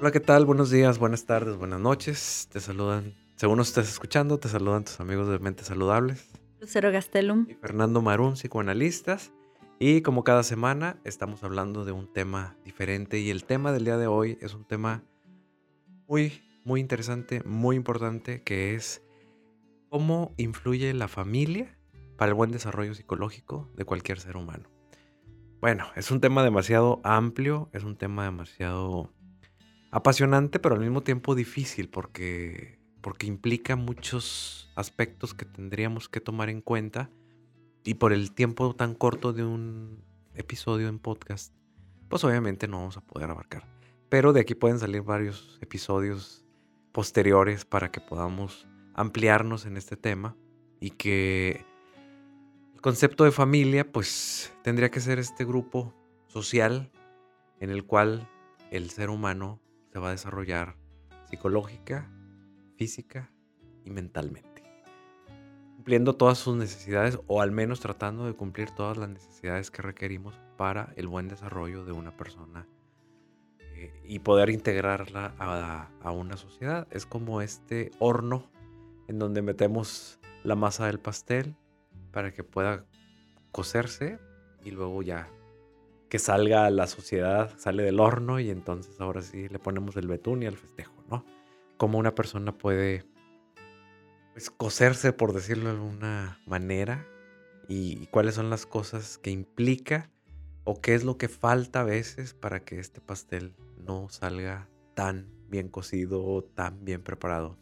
Hola, ¿qué tal? Buenos días, buenas tardes, buenas noches. Te saludan, según nos estés escuchando, te saludan tus amigos de Mentes Saludables. Lucero Gastelum. Y Fernando Marún, psicoanalistas. Y como cada semana, estamos hablando de un tema diferente. Y el tema del día de hoy es un tema muy, muy interesante, muy importante, que es cómo influye la familia para el buen desarrollo psicológico de cualquier ser humano. Bueno, es un tema demasiado amplio, es un tema demasiado apasionante, pero al mismo tiempo difícil porque, porque implica muchos aspectos que tendríamos que tomar en cuenta y por el tiempo tan corto de un episodio en podcast, pues obviamente no vamos a poder abarcar. Pero de aquí pueden salir varios episodios posteriores para que podamos ampliarnos en este tema y que el concepto de familia pues tendría que ser este grupo social en el cual el ser humano se va a desarrollar psicológica, física y mentalmente. Cumpliendo todas sus necesidades o al menos tratando de cumplir todas las necesidades que requerimos para el buen desarrollo de una persona eh, y poder integrarla a, a una sociedad. Es como este horno en donde metemos la masa del pastel para que pueda cocerse y luego ya que salga a la sociedad, sale del horno y entonces ahora sí le ponemos el betún y el festejo, ¿no? Cómo una persona puede pues, coserse, por decirlo de alguna manera, y cuáles son las cosas que implica o qué es lo que falta a veces para que este pastel no salga tan bien cocido o tan bien preparado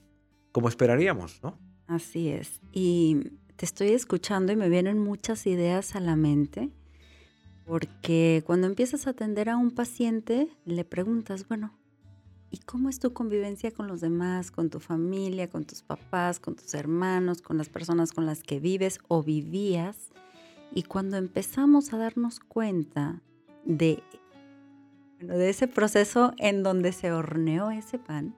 como esperaríamos, ¿no? Así es. Y te estoy escuchando y me vienen muchas ideas a la mente porque cuando empiezas a atender a un paciente, le preguntas, bueno, ¿y cómo es tu convivencia con los demás, con tu familia, con tus papás, con tus hermanos, con las personas con las que vives o vivías? Y cuando empezamos a darnos cuenta de, de ese proceso en donde se horneó ese pan,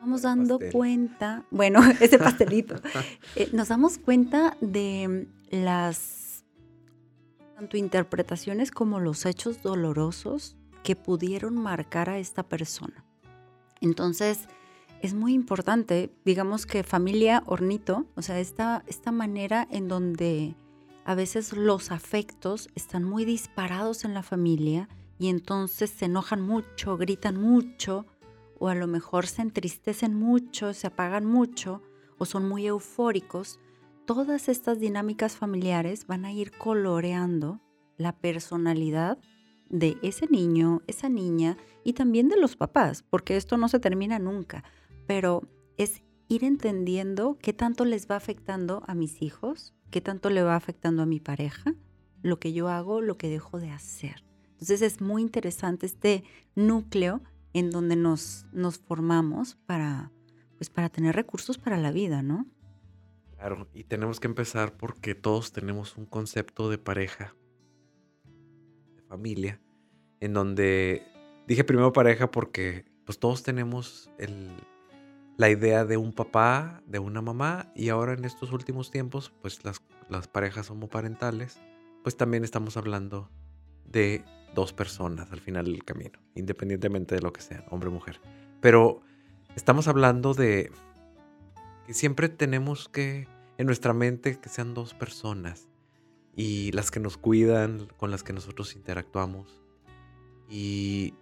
vamos dando cuenta, bueno, ese pastelito, eh, nos damos cuenta de las tanto interpretaciones como los hechos dolorosos que pudieron marcar a esta persona. Entonces, es muy importante, digamos que familia hornito, o sea, esta, esta manera en donde a veces los afectos están muy disparados en la familia y entonces se enojan mucho, gritan mucho, o a lo mejor se entristecen mucho, se apagan mucho, o son muy eufóricos, todas estas dinámicas familiares van a ir coloreando la personalidad de ese niño, esa niña y también de los papás, porque esto no se termina nunca, pero es ir entendiendo qué tanto les va afectando a mis hijos, qué tanto le va afectando a mi pareja, lo que yo hago, lo que dejo de hacer. Entonces es muy interesante este núcleo en donde nos, formamos para, pues para tener recursos para la vida, ¿no? Claro, y tenemos que empezar porque todos tenemos un concepto de pareja, de familia, en donde dije primero pareja porque pues todos tenemos la idea de un papá, de una mamá, y ahora en estos últimos tiempos, pues las, las parejas homoparentales, pues también estamos hablando de dos personas al final del camino, independientemente de lo que sean, hombre o mujer. Pero estamos hablando de que siempre tenemos que en nuestra mente que sean dos personas y las que nos cuidan, con las que nosotros interactuamos. Y,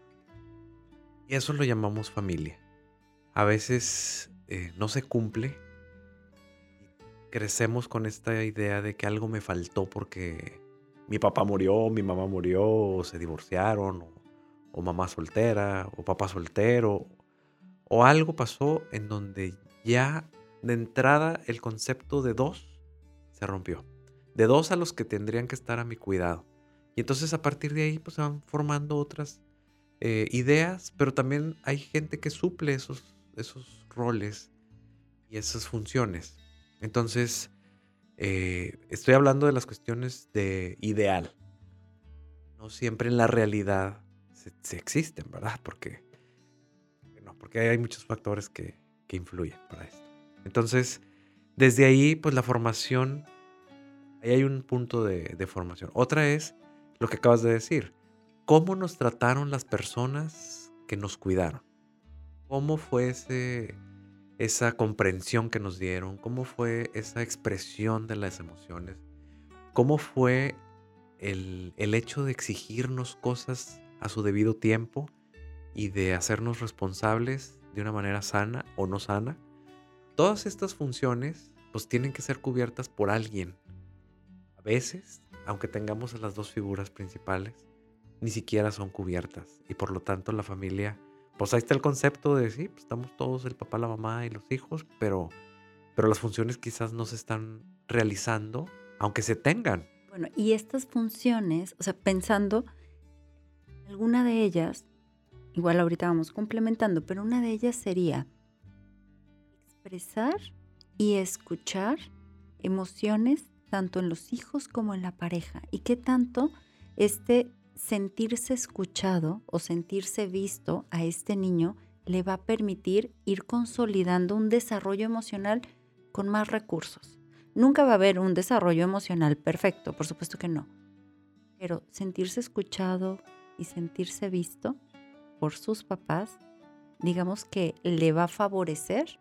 eso lo llamamos familia. A veces eh, no se cumple. Crecemos con esta idea de que algo me faltó porque mi papá murió, mi mamá murió, o se divorciaron, o, o mamá soltera, o papá soltero, o algo pasó en donde ya de entrada el concepto de dos se rompió. De dos a los que tendrían que estar a mi cuidado. Y entonces a partir de ahí pues se van formando otras eh, ideas, pero también hay gente que suple esos, esos roles y esas funciones. Entonces, eh, estoy hablando de las cuestiones de ideal. No siempre en la realidad se, existen, ¿verdad? Porque, no, porque hay muchos factores que, que influyen para esto. Entonces, desde ahí, pues la formación, ahí hay un punto de, formación. Otra es lo que acabas de decir, cómo nos trataron las personas que nos cuidaron. ¿Cómo fue esa comprensión que nos dieron? ¿Cómo fue esa expresión de las emociones? ¿Cómo fue el, el hecho de exigirnos cosas a su debido tiempo y de hacernos responsables de una manera sana o no sana? Todas estas funciones pues tienen que ser cubiertas por alguien. A veces, aunque tengamos las dos figuras principales, ni siquiera son cubiertas y por lo tanto la familia, pues ahí está el concepto de sí, pues estamos todos el papá, la mamá y los hijos, pero pero las funciones quizás no se están realizando aunque se tengan. Bueno, y estas funciones, o sea, pensando alguna de ellas, igual ahorita vamos complementando, pero una de ellas sería y escuchar emociones tanto en los hijos como en la pareja y qué tanto este sentirse escuchado o sentirse visto a este niño le va a permitir ir consolidando un desarrollo emocional con más recursos. Nunca va a haber un desarrollo emocional perfecto, por supuesto que no. Pero sentirse escuchado y sentirse visto por sus papás, digamos que le va a favorecer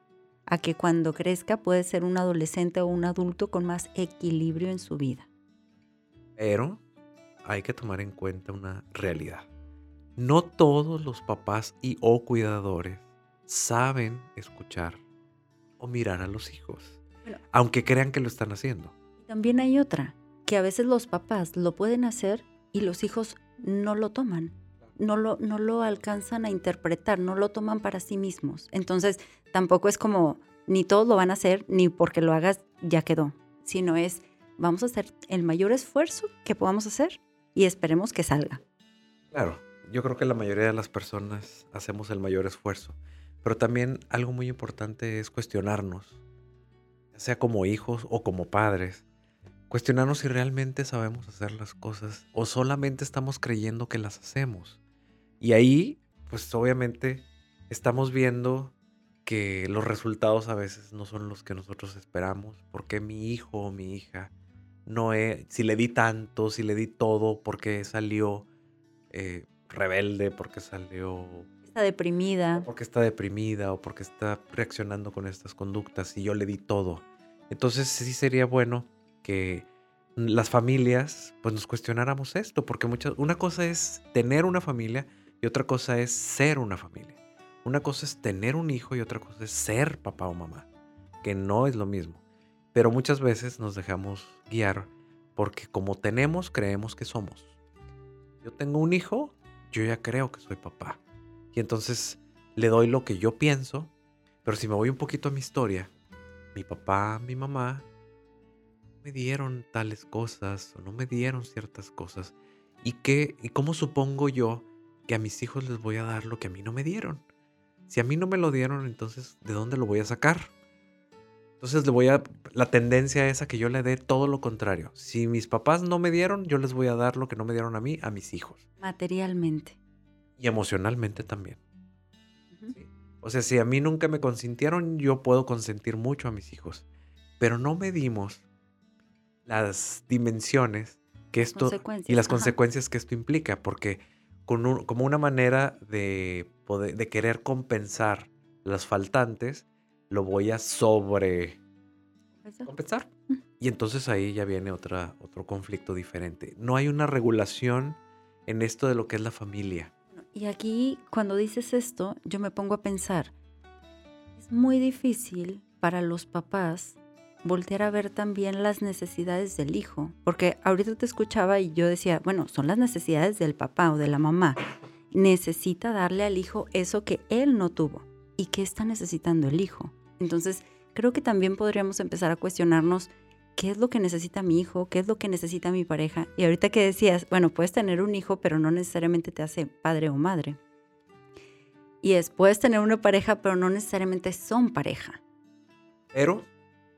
a que cuando crezca puede ser un adolescente o un adulto con más equilibrio en su vida. Pero hay que tomar en cuenta una realidad. No todos los papás y o cuidadores saben escuchar o mirar a los hijos, aunque crean que lo están haciendo. También hay otra, que a veces los papás lo pueden hacer y los hijos no lo toman, no lo, no lo alcanzan a interpretar, no lo toman para sí mismos. Entonces, tampoco es como, ni todos lo van a hacer, ni porque lo hagas ya quedó, sino es, vamos a hacer el mayor esfuerzo que podamos hacer y esperemos que salga. Claro, yo creo que la mayoría de las personas hacemos el mayor esfuerzo, pero también algo muy importante es cuestionarnos, sea como hijos o como padres, cuestionarnos si realmente sabemos hacer las cosas o solamente estamos creyendo que las hacemos. Y ahí, pues obviamente, estamos viendo que los resultados a veces no son los que nosotros esperamos, porque mi hijo o mi hija no es, si le di tanto, si le di todo, porque salió eh, rebelde, porque salió... Está deprimida. Porque está deprimida o porque está reaccionando con estas conductas y yo le di todo. Entonces sí sería bueno que las familias pues nos cuestionáramos esto, porque muchas, una cosa es tener una familia y otra cosa es ser una familia. Una cosa es tener un hijo y otra cosa es ser papá o mamá, que no es lo mismo. Pero muchas veces nos dejamos guiar porque como tenemos, creemos que somos. Yo tengo un hijo, yo ya creo que soy papá. Y entonces le doy lo que yo pienso, pero si me voy un poquito a mi historia, mi papá, mi mamá, me dieron tales cosas o no me dieron ciertas cosas. ¿Y, qué, ¿Y cómo supongo yo que a mis hijos les voy a dar lo que a mí no me dieron? Si a mí no me lo dieron, entonces, ¿de dónde lo voy a sacar? Entonces le voy a. La tendencia es a que yo le dé todo lo contrario. Si mis papás no me dieron, yo les voy a dar lo que no me dieron a mí, a mis hijos. Materialmente. Y emocionalmente también. O sea, si a mí nunca me consintieron, yo puedo consentir mucho a mis hijos. Pero no medimos las dimensiones que esto y las consecuencias que esto implica, porque como una manera de, poder, de querer compensar las faltantes, lo voy a sobre compensar. Y entonces ahí ya viene otra, otro conflicto diferente. No hay una regulación en esto de lo que es la familia. Y aquí, cuando dices esto, yo me pongo a pensar, es muy difícil para los papás voltear a ver también las necesidades del hijo, porque ahorita te escuchaba y yo decía, bueno, son las necesidades del papá o de la mamá. Necesita darle al hijo eso que él no tuvo. ¿Y qué está necesitando el hijo? Entonces, creo que también podríamos empezar a cuestionarnos qué es lo que necesita mi hijo, qué es lo que necesita mi pareja. Y ahorita que decías, bueno, puedes tener un hijo, pero no necesariamente te hace padre o madre. Y es, puedes tener una pareja, pero no necesariamente son pareja. Pero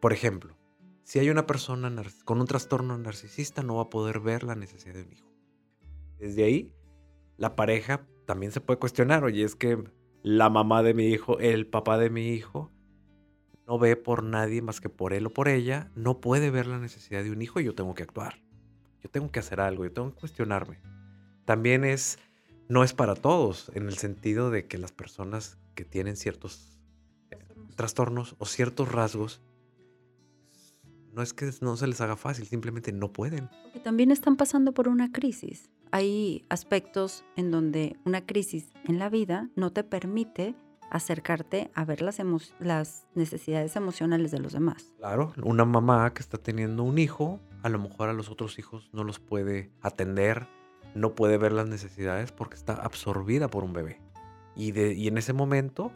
por ejemplo, si hay una persona con un trastorno narcisista, no va a poder ver la necesidad de un hijo. Desde ahí, la pareja también se puede cuestionar, oye, es que la mamá de mi hijo, el papá de mi hijo, no ve por nadie más que por él o por ella, no puede ver la necesidad de un hijo y yo tengo que actuar. Yo tengo que hacer algo, yo tengo que cuestionarme. También es no es para todos, en el sentido de que las personas que tienen ciertos eh, trastornos o ciertos rasgos, no es que no se les haga fácil, simplemente no pueden. Y también están pasando por una crisis. Hay aspectos en donde una crisis en la vida no te permite acercarte a ver las, las necesidades emocionales de los demás. Claro, una mamá que está teniendo un hijo, a lo mejor a los otros hijos no los puede atender, no puede ver las necesidades porque está absorbida por un bebé. Y, de, y en ese momento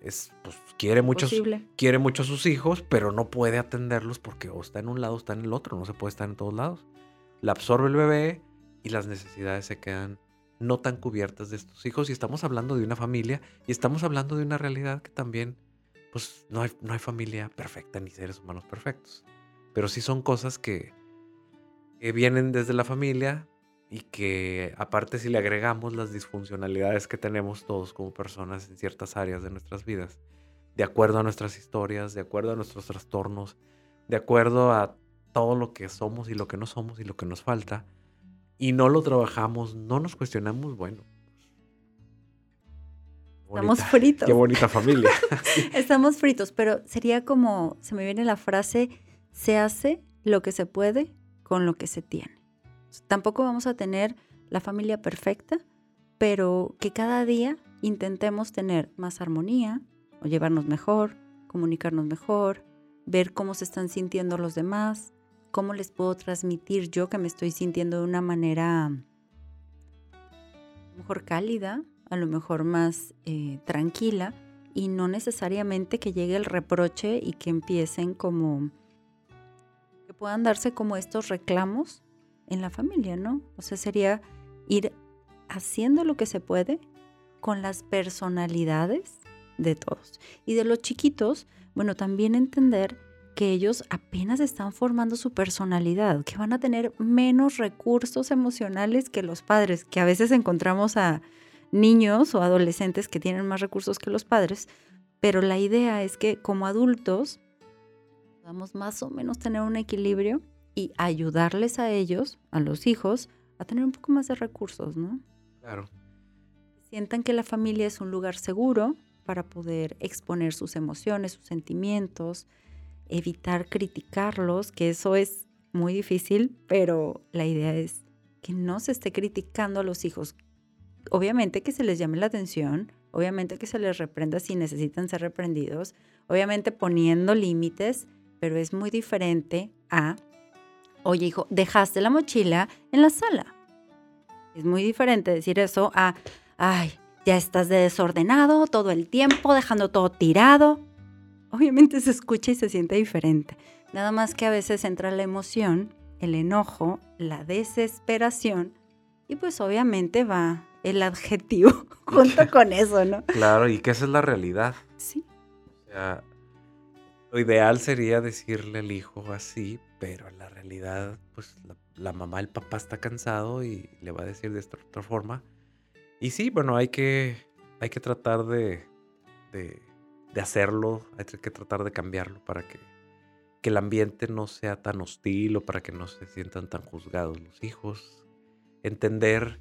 es, pues, quiere, muchos, quiere mucho a sus hijos, pero no puede atenderlos porque o está en un lado o está en el otro, no se puede estar en todos lados. La absorbe el bebé y las necesidades se quedan no tan cubiertas de estos hijos. Y estamos hablando de una familia y estamos hablando de una realidad que también, pues no hay, no hay familia perfecta ni seres humanos perfectos. Pero sí son cosas que, que vienen desde la familia, y que aparte si le agregamos las disfuncionalidades que tenemos todos como personas en ciertas áreas de nuestras vidas, de acuerdo a nuestras historias, de acuerdo a nuestros trastornos, de acuerdo a todo lo que somos y lo que no somos y lo que nos falta, y no lo trabajamos, no nos cuestionamos, bueno. Estamos fritos. Qué bonita familia. Estamos fritos, pero sería como, se me viene la frase, se hace lo que se puede con lo que se tiene. Tampoco vamos a tener la familia perfecta, pero que cada día intentemos tener más armonía o llevarnos mejor, comunicarnos mejor, ver cómo se están sintiendo los demás, cómo les puedo transmitir yo que me estoy sintiendo de una manera mejor cálida, a lo mejor más eh, tranquila y no necesariamente que llegue el reproche y que empiecen como que puedan darse como estos reclamos en la familia, ¿no? O sea, sería ir haciendo lo que se puede con las personalidades de todos. Y de los chiquitos, bueno, también entender que ellos apenas están formando su personalidad, que van a tener menos recursos emocionales que los padres, que a veces encontramos a niños o adolescentes que tienen más recursos que los padres, pero la idea es que como adultos podamos más o menos tener un equilibrio y ayudarles a ellos, a los hijos, a tener un poco más de recursos, ¿no? Claro. Sientan que la familia es un lugar seguro para poder exponer sus emociones, sus sentimientos, evitar criticarlos, que eso es muy difícil, pero la idea es que no se esté criticando a los hijos. Obviamente que se les llame la atención, obviamente que se les reprenda si necesitan ser reprendidos, obviamente poniendo límites, pero es muy diferente a oye hijo, dejaste la mochila en la sala. Es muy diferente decir eso a, ay, ya estás desordenado todo el tiempo, dejando todo tirado. Obviamente se escucha y se siente diferente. Nada más que a veces entra la emoción, el enojo, la desesperación y pues obviamente va el adjetivo junto con eso, ¿no? Claro, y que esa es la realidad. Sí. O sea, lo ideal sería decirle al hijo así, pero en la realidad, pues la, mamá, el papá está cansado y le va a decir de esta otra forma. Y sí, bueno, hay que, hay que tratar de, de, hacerlo, hay que tratar de cambiarlo para que, que el ambiente no sea tan hostil o para que no se sientan tan juzgados los hijos. Entender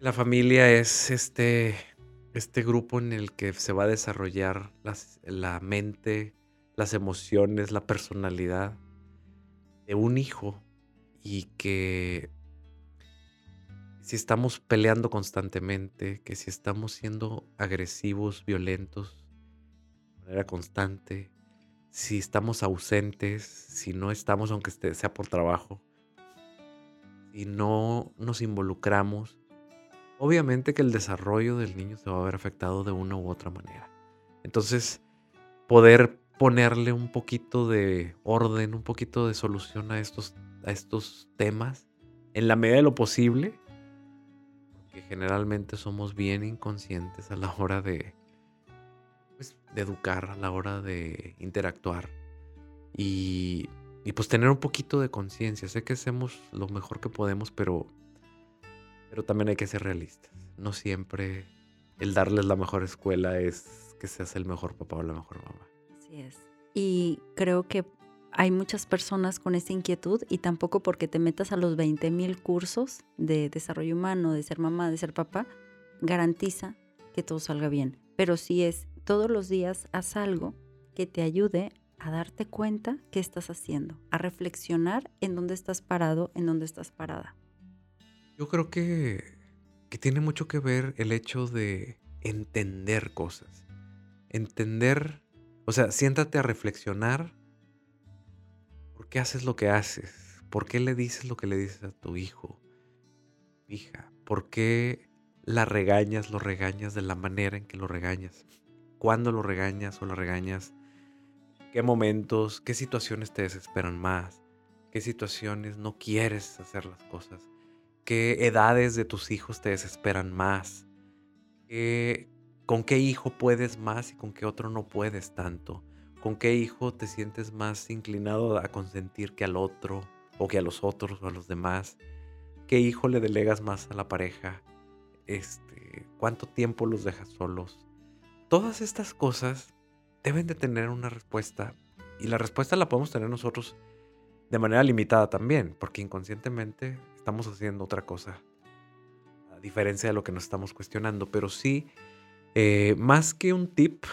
la familia es este, este grupo en el que se va a desarrollar la mente, las emociones, la personalidad de un hijo y que si estamos peleando constantemente, que si estamos siendo agresivos, violentos de manera constante, si estamos ausentes, si no estamos, aunque sea por trabajo, si no nos involucramos, obviamente que el desarrollo del niño se va a ver afectado de una u otra manera. Entonces, poder ponerle un poquito de orden, un poquito de solución a estos, a estos temas en la medida de lo posible, porque generalmente somos bien inconscientes a la hora de, pues, de educar, a la hora de interactuar y, y pues tener un poquito de conciencia. Sé que hacemos lo mejor que podemos, pero, pero también hay que ser realistas. No siempre el darles la mejor escuela es que seas el mejor papá o la mejor mamá. Y creo que hay muchas personas con esta inquietud y tampoco porque te metas a los 20 mil cursos de desarrollo humano, de ser mamá, de ser papá, garantiza que todo salga bien. Pero si es todos los días, haz algo que te ayude a darte cuenta qué estás haciendo, a reflexionar en dónde estás parado, en dónde estás parada. Yo creo que, que tiene mucho que ver el hecho de entender cosas. Entender, o sea, siéntate a reflexionar por qué haces lo que haces, por qué le dices lo que le dices a tu hijo, hija, por qué la regañas, lo regañas de la manera en que lo regañas, cuándo lo regañas o lo regañas, qué momentos, qué situaciones te desesperan más, qué situaciones no quieres hacer las cosas, qué edades de tus hijos te desesperan más, con qué hijo puedes más y con qué otro no puedes tanto, con qué hijo te sientes más inclinado a consentir que al otro o que a los otros o a los demás, qué hijo le delegas más a la pareja, este, cuánto tiempo los dejas solos. Todas estas cosas deben de tener una respuesta y la respuesta la podemos tener nosotros de manera limitada también, porque inconscientemente estamos haciendo otra cosa, a diferencia de lo que nos estamos cuestionando, pero sí, eh, más que un tip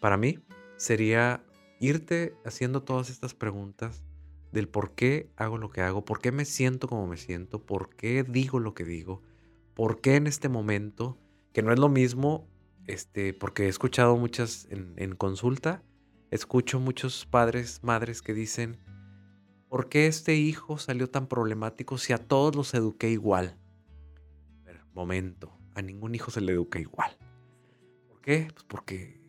para mí, sería irte haciendo todas estas preguntas del por qué hago lo que hago, por qué me siento como me siento, por qué digo lo que digo, por qué en este momento, que no es lo mismo este, porque he escuchado muchas en, consulta, escucho muchos padres, madres que dicen, ¿por qué este hijo salió tan problemático si a todos los eduqué igual? momento, a ningún hijo se le educa igual. ¿Por qué? Pues porque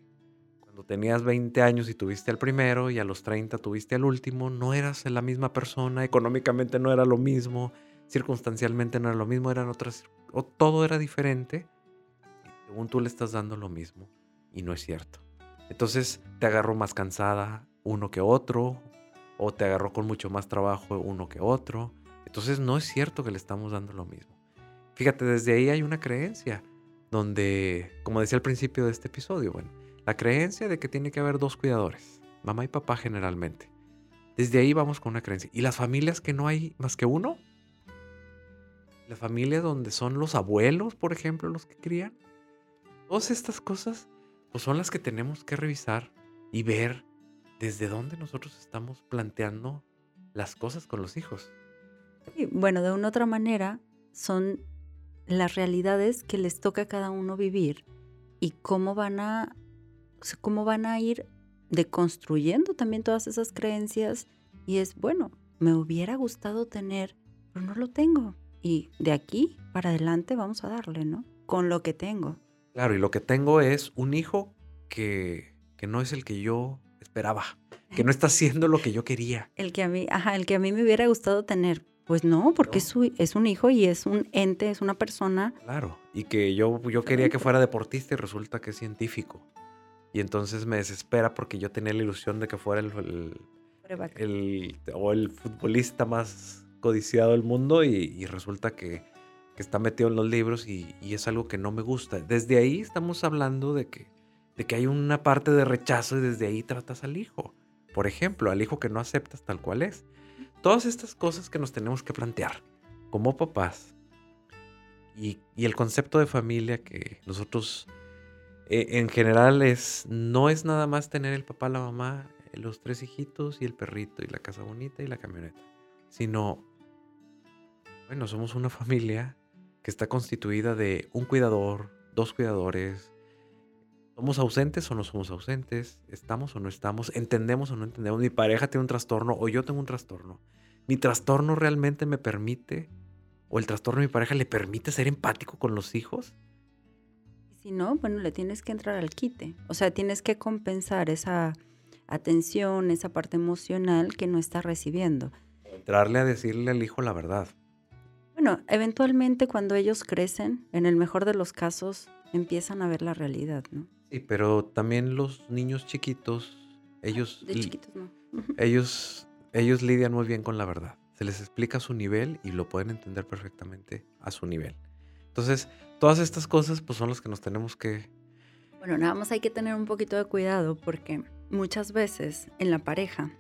cuando tenías 20 años y tuviste al primero y a los 30 tuviste al último, no eras la misma persona, económicamente no era lo mismo, circunstancialmente no era lo mismo, eran otras, o todo era diferente según tú le estás dando lo mismo y no es cierto. Entonces te agarró más cansada uno que otro o te agarró con mucho más trabajo uno que otro. Entonces no es cierto que le estamos dando lo mismo. Fíjate, desde ahí hay una creencia donde, como decía al principio de este episodio, bueno, la creencia de que tiene que haber dos cuidadores, mamá y papá generalmente. Desde ahí vamos con una creencia. ¿Y las familias que no hay más que uno? La familia donde son los abuelos, por ejemplo, los que crían. Todas estas cosas pues son las que tenemos que revisar y ver desde dónde nosotros estamos planteando las cosas con los hijos. bueno, de una otra manera son las realidades que les toca a cada uno vivir y cómo van a cómo van a ir deconstruyendo también todas esas creencias y es bueno, me hubiera gustado tener, pero no lo tengo y de aquí para adelante vamos a darle, ¿no? Con lo que tengo. Claro, y lo que tengo es un hijo que, que no es el que yo esperaba, que no está haciendo lo que yo quería. El que a mí, ajá, el que a mí me hubiera gustado tener. Pues no, porque Es, es, un hijo y es un ente, es una persona. Claro, y que yo, yo quería que fuera deportista y resulta que es científico. Y entonces me desespera porque yo tenía la ilusión de que fuera el, el, o el futbolista más codiciado del mundo y resulta que que está metido en los libros y, es algo que no me gusta. Desde ahí estamos hablando de que, de que hay una parte de rechazo y desde ahí tratas al hijo. Por ejemplo, al hijo que no aceptas tal cual es. Todas estas cosas que nos tenemos que plantear como papás y, el concepto de familia que nosotros eh, en general es, no es nada más tener el papá, la mamá, los tres hijitos y el perrito y la casa bonita y la camioneta, sino, bueno, somos una familia que está constituida de un cuidador, dos cuidadores. ¿Somos ausentes o no somos ausentes? ¿Estamos o no estamos? ¿Entendemos o no entendemos? Mi pareja tiene un trastorno o yo tengo un trastorno. ¿Mi trastorno realmente me permite o el trastorno de mi pareja le permite ser empático con los hijos? Si no, bueno, le tienes que entrar al quite. O sea, tienes que compensar esa atención, esa parte emocional que no está recibiendo. Entrarle a decirle al hijo la verdad. Bueno, eventualmente cuando ellos crecen, en el mejor de los casos, empiezan a ver la realidad, ¿no? Sí, pero también los niños chiquitos, ellos... De chiquitos no. ellos, ellos lidian muy bien con la verdad. Se les explica a su nivel y lo pueden entender perfectamente a su nivel. Entonces, todas estas cosas pues son las que nos tenemos que... Bueno, nada más hay que tener un poquito de cuidado porque muchas veces en la pareja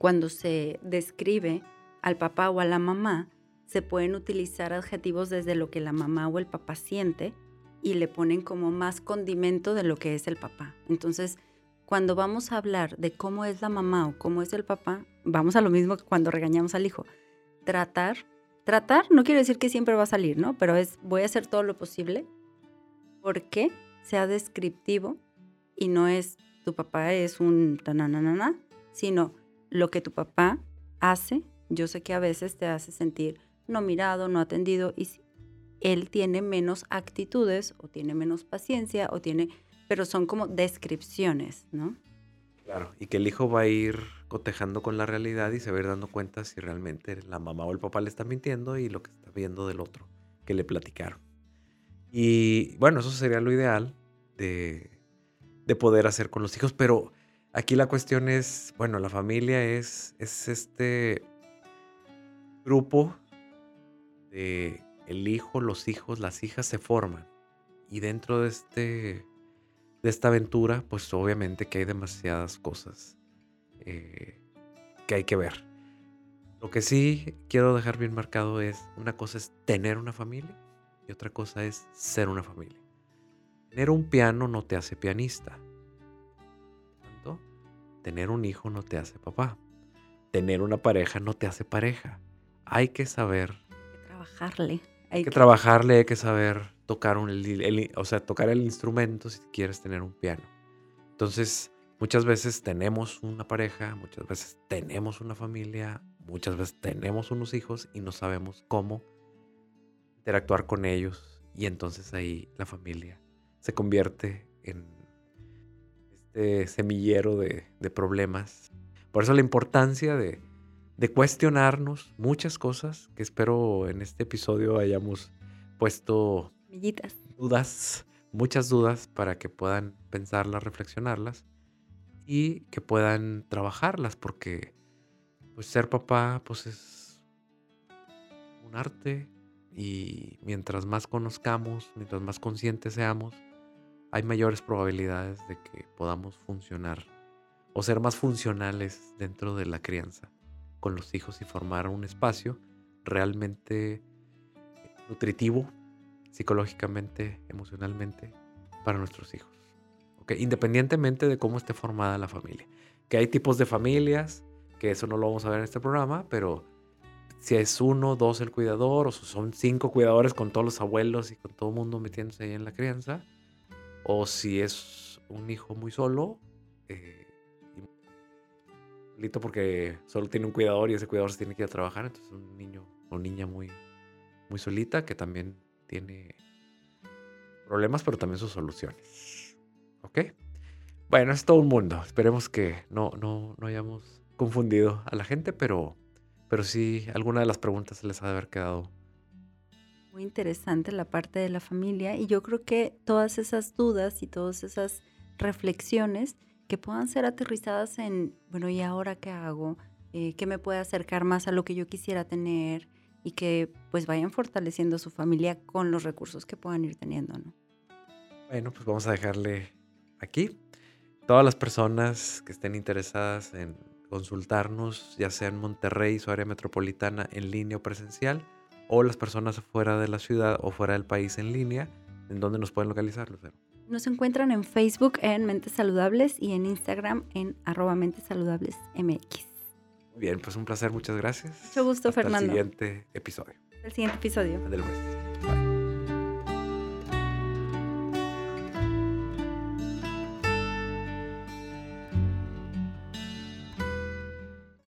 cuando se describe al papá o a la mamá, se pueden utilizar adjetivos desde lo que la mamá o el papá siente y le ponen como más condimento de lo que es el papá. Entonces, cuando vamos a hablar de cómo es la mamá o cómo es el papá, vamos a lo mismo que cuando regañamos al hijo. Tratar, tratar no quiere decir que siempre va a salir, ¿no? Pero es voy a hacer todo lo posible porque sea descriptivo y no es tu papá es un tananana, sino lo que tu papá hace. Yo sé que a veces te hace sentir no mirado, no atendido y él tiene menos actitudes o tiene menos paciencia o tiene, pero son como descripciones, ¿no? Claro, y que el hijo va a ir cotejando con la realidad y se va a ir dando cuenta si realmente la mamá o el papá le está mintiendo y lo que está viendo del otro que le platicaron. Y bueno, eso sería lo ideal de, de poder hacer con los hijos, pero aquí la cuestión es, bueno, la familia es, es este grupo de el hijo, los hijos, las hijas se forman. Y dentro de, este, de esta aventura, pues obviamente que hay demasiadas cosas eh, que hay que ver. Lo que sí quiero dejar bien marcado es, una cosa es tener una familia y otra cosa es ser una familia. Tener un piano no te hace pianista. tener un hijo no te hace papá. Tener una pareja no te hace pareja. Hay que saber trabajarle. Hay que, trabajarle, hay que saber tocar, un, o sea, tocar el instrumento si quieres tener un piano. Entonces, muchas veces tenemos una pareja, muchas veces tenemos una familia, muchas veces tenemos unos hijos y no sabemos cómo interactuar con ellos. Y entonces ahí la familia se convierte en este semillero de, de problemas. Por eso la importancia de, de cuestionarnos muchas cosas que espero en este episodio hayamos puesto dudas, muchas dudas para que puedan pensarlas, reflexionarlas y que puedan trabajarlas porque pues ser papá pues es un arte y mientras más conozcamos, mientras más conscientes seamos, hay mayores probabilidades de que podamos funcionar o ser más funcionales dentro de la crianza con los hijos y formar un espacio realmente nutritivo psicológicamente, emocionalmente para nuestros hijos. ¿Okay? Independientemente de cómo esté formada la familia. Que hay tipos de familias, que eso no lo vamos a ver en este programa, pero si es uno, dos el cuidador, o son cinco cuidadores con todos los abuelos y con todo el mundo metiéndose ahí en la crianza, o si es un hijo muy solo, eh, porque solo tiene un cuidador y ese cuidador se tiene que ir a trabajar. Entonces un niño o niña muy, muy solita que también tiene problemas, pero también sus soluciones. ¿Ok? Bueno, es todo un mundo. Esperemos que no, no, no hayamos confundido a la gente, pero, pero sí, alguna de las preguntas les ha de haber quedado. Muy interesante la parte de la familia y yo creo que todas esas dudas y todas esas reflexiones que puedan ser aterrizadas en, bueno, ¿y ahora qué hago? Eh, ¿Qué me puede acercar más a lo que yo quisiera tener? Y que pues vayan fortaleciendo su familia con los recursos que puedan ir teniendo, ¿no? Bueno, pues vamos a dejarle aquí. Todas las personas que estén interesadas en consultarnos, ya sea en Monterrey, su área metropolitana, en línea o presencial, o las personas fuera de la ciudad o fuera del país en línea, ¿en dónde nos pueden localizar, Lucero? Nos encuentran en Facebook en Mentes Saludables y en Instagram en arroba Mentes Saludables MX. Muy bien, pues un placer, muchas gracias. Mucho gusto, Fernando. El siguiente episodio. El siguiente episodio. Del mes.